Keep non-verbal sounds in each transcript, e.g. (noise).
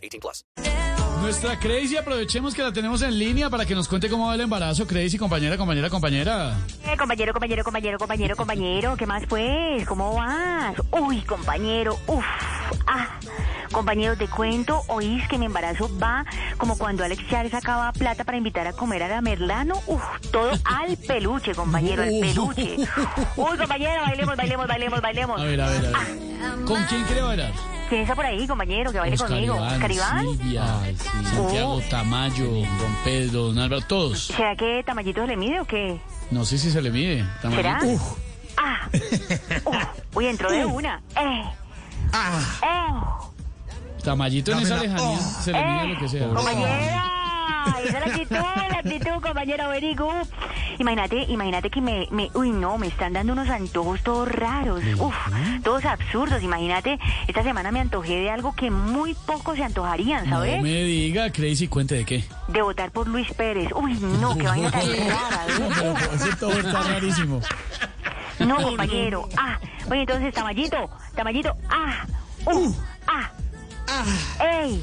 18 plus. Nuestra Crazy, aprovechemos que la tenemos en línea para que nos cuente cómo va el embarazo. Crazy, compañera, compañera, compañera. Eh, compañero, compañero, compañero, compañero, compañero, ¿qué más pues? ¿Cómo vas? Uy, compañero, uff, ah, compañero, te cuento, oís que mi embarazo va como cuando Alex Chávez sacaba plata para invitar a comer a la Merlano, uff, todo (laughs) al peluche, compañero, al peluche. Uy, compañero, bailemos, bailemos, bailemos, bailemos. A ver, a ver, a ver. Ah. ¿Con quién quiere bailar? ¿Quién está por ahí, compañero, que baile Oscar conmigo? Iván, ¿Oscar Iván? Silvia, Santiago Oh. Tamayo, Don Pedro, Don Álvaro, todos. ¿Será que Tamayito se le mide o qué? No sé si se le mide. Tamayo. ¿Será? Uf, Ah, (laughs) Uf, uy, entró de una. Eh. Oh. Tamayito en esa lejanía se le mide lo que sea. Compañera, esa es la actitud, la actitud, compañero, very good. Imagínate, imagínate que me, me, uy, no, me están dando unos antojos todos raros, uf, todos absurdos. Imagínate, esta semana me antojé de algo que muy pocos se antojarían, No ¿sabes? me diga, Crazy, cuente de qué. De votar por Luis Pérez. Uy, no, qué vaina tan (laughs) rara, Pero ¿eh? ese todo está rarísimo. No, compañero. Ah, oye, entonces, Tamayito, Tamayito, ah, uh, ah, ey,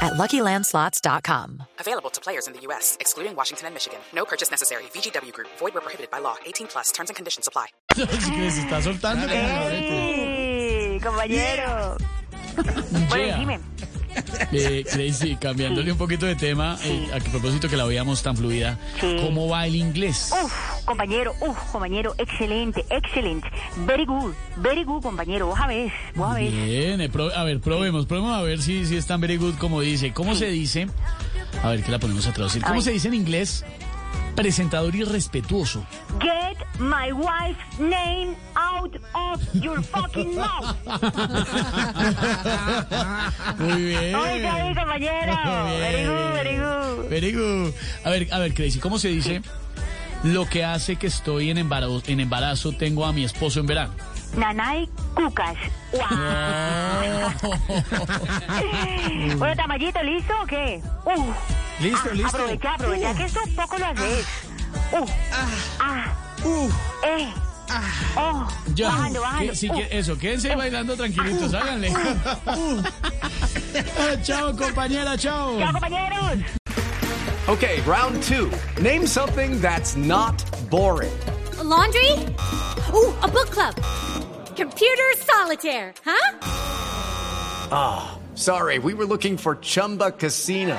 at luckylandslots.com. Available to players in the U.S., excluding Washington and Michigan. No purchase necessary. VGW Group, void where prohibited by law. 18 plus terms and conditions apply. Es que se está soltando. ¡Ey, compañero! Bueno, dime. Eh, Crazy, cambiándole un poquito de tema, eh, a que propósito que la veíamos tan fluida, Sí. ¿cómo va el inglés? Uf, compañero, uf, compañero, excelente, excelente. Very good, very good, compañero. Vos a ver, vos a ver. Bien, eh, pro- a ver, probemos, probemos a ver si, si es tan very good como dice. ¿Cómo se dice? A ver, ¿qué la ponemos a traducir? ¿Cómo se dice en inglés? Presentador irrespetuoso. Get my wife's name out of your fucking mouth. Muy bien. Oye, ahí, compañero. Bien, Very good, bien. very good. Very good. A ver, a ver, Crazy, ¿cómo se dice? Lo que hace que estoy en embarazo, en embarazo tengo a mi esposo en verano. Nanay Cucas. Wow. bueno, Tamayito, ¿listo o qué? Uh, Listo, ah, listo. Aprovecha, aprovecha que esto poco lo haces. Uh, ah, eh, oh, Ya. bajando, bajando. Que- sí, Uh. que- eso, quédense bailando tranquilitos, háganle. Ah, chao, compañera, chao. Chao, compañeros. Okay, round two. Name something that's not boring. A laundry? Ooh, a book club. Computer solitaire, huh? Ah, Sorry, we were looking for Chumba Casino.